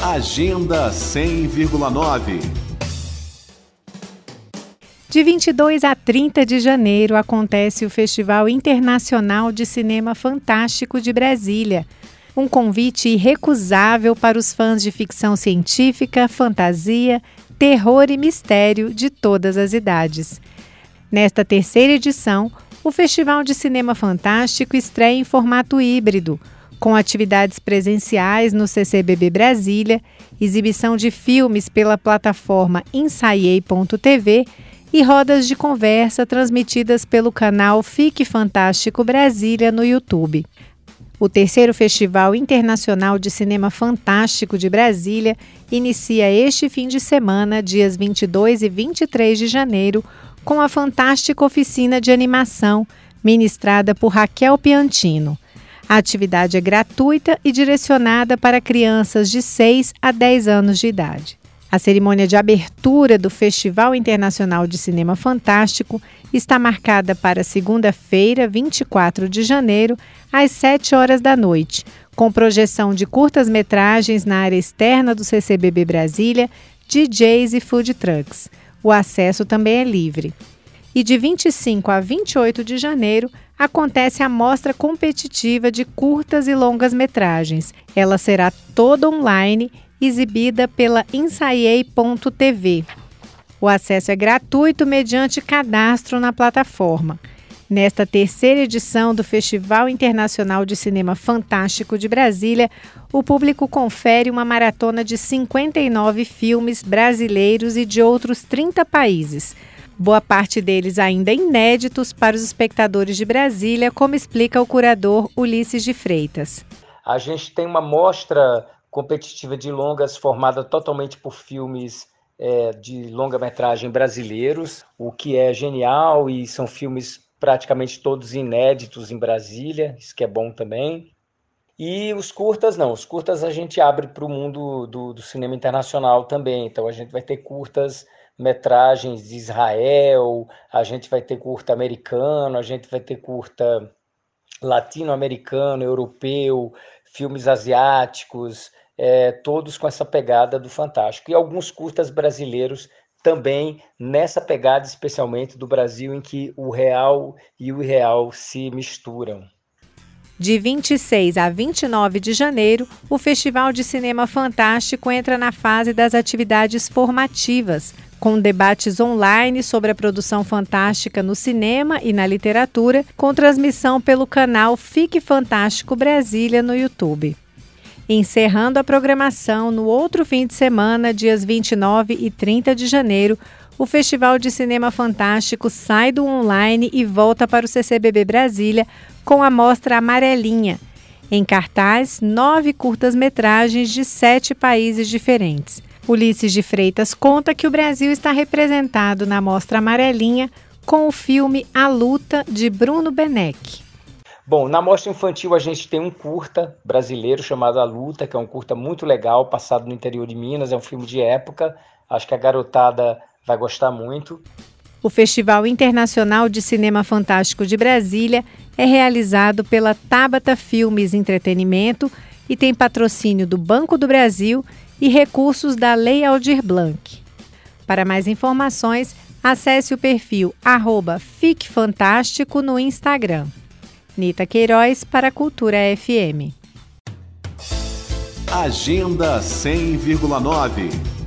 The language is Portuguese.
Agenda 100,9 De 22 a 30 de janeiro acontece o Festival Internacional de Cinema Fantástico de Brasília. Um convite irrecusável para os fãs de ficção científica, fantasia, terror e mistério de todas as idades. Nesta terceira edição, o Festival de Cinema Fantástico estreia em formato híbrido com atividades presenciais no CCBB Brasília, exibição de filmes pela plataforma ensaiei.tv e rodas de conversa transmitidas pelo canal Fique Fantástico Brasília no YouTube. O terceiro Festival Internacional de Cinema Fantástico de Brasília inicia este fim de semana, dias 22 e 23 de janeiro, com a fantástica oficina de animação ministrada por Raquel Piantino. A atividade é gratuita e direcionada para crianças de 6 a 10 anos de idade. A cerimônia de abertura do Festival Internacional de Cinema Fantástico está marcada para segunda-feira, 24 de janeiro, às 7 horas da noite, com projeção de curtas-metragens na área externa do CCBB Brasília, DJs e food trucks. O acesso também é livre. E de 25 a 28 de janeiro, acontece a mostra competitiva de curtas e longas metragens. Ela será toda online, exibida pela ensaiei.tv. O acesso é gratuito mediante cadastro na plataforma. Nesta terceira edição do Festival Internacional de Cinema Fantástico de Brasília, o público confere uma maratona de 59 filmes brasileiros e de outros 30 países boa parte deles ainda inéditos para os espectadores de Brasília, como explica o curador Ulisses de Freitas. A gente tem uma mostra competitiva de longas formada totalmente por filmes é, de longa-metragem brasileiros, o que é genial e são filmes praticamente todos inéditos em Brasília, isso que é bom também. E os curtas não, os curtas a gente abre para o mundo do, do cinema internacional também, então a gente vai ter curtas metragens de Israel, a gente vai ter curta americano, a gente vai ter curta latino-americano, europeu, filmes asiáticos, é, todos com essa pegada do fantástico. E alguns curtas brasileiros também nessa pegada, especialmente do Brasil, em que o real e o irreal se misturam. De 26 a 29 de janeiro, o Festival de Cinema Fantástico entra na fase das atividades formativas, com debates online sobre a produção fantástica no cinema e na literatura, com transmissão pelo canal Fique Fantástico Brasília no YouTube. Encerrando a programação no outro fim de semana, dias 29 e 30 de janeiro, o Festival de Cinema Fantástico sai do online e volta para o CCBB Brasília com a mostra Amarelinha. Em cartaz, nove curtas-metragens de sete países diferentes. Ulisses de Freitas conta que o Brasil está representado na Mostra Amarelinha com o filme A Luta, de Bruno Beneck. Bom, na mostra infantil a gente tem um curta brasileiro chamado A Luta, que é um curta muito legal, passado no interior de Minas, é um filme de época, acho que a garotada vai gostar muito. O Festival Internacional de Cinema Fantástico de Brasília é realizado pela Tabata Filmes Entretenimento e tem patrocínio do Banco do Brasil e recursos da Lei Aldir Blanc. Para mais informações, acesse o perfil arroba Fique Fantástico no Instagram. Nita Queiroz para a Cultura FM. Agenda 100,9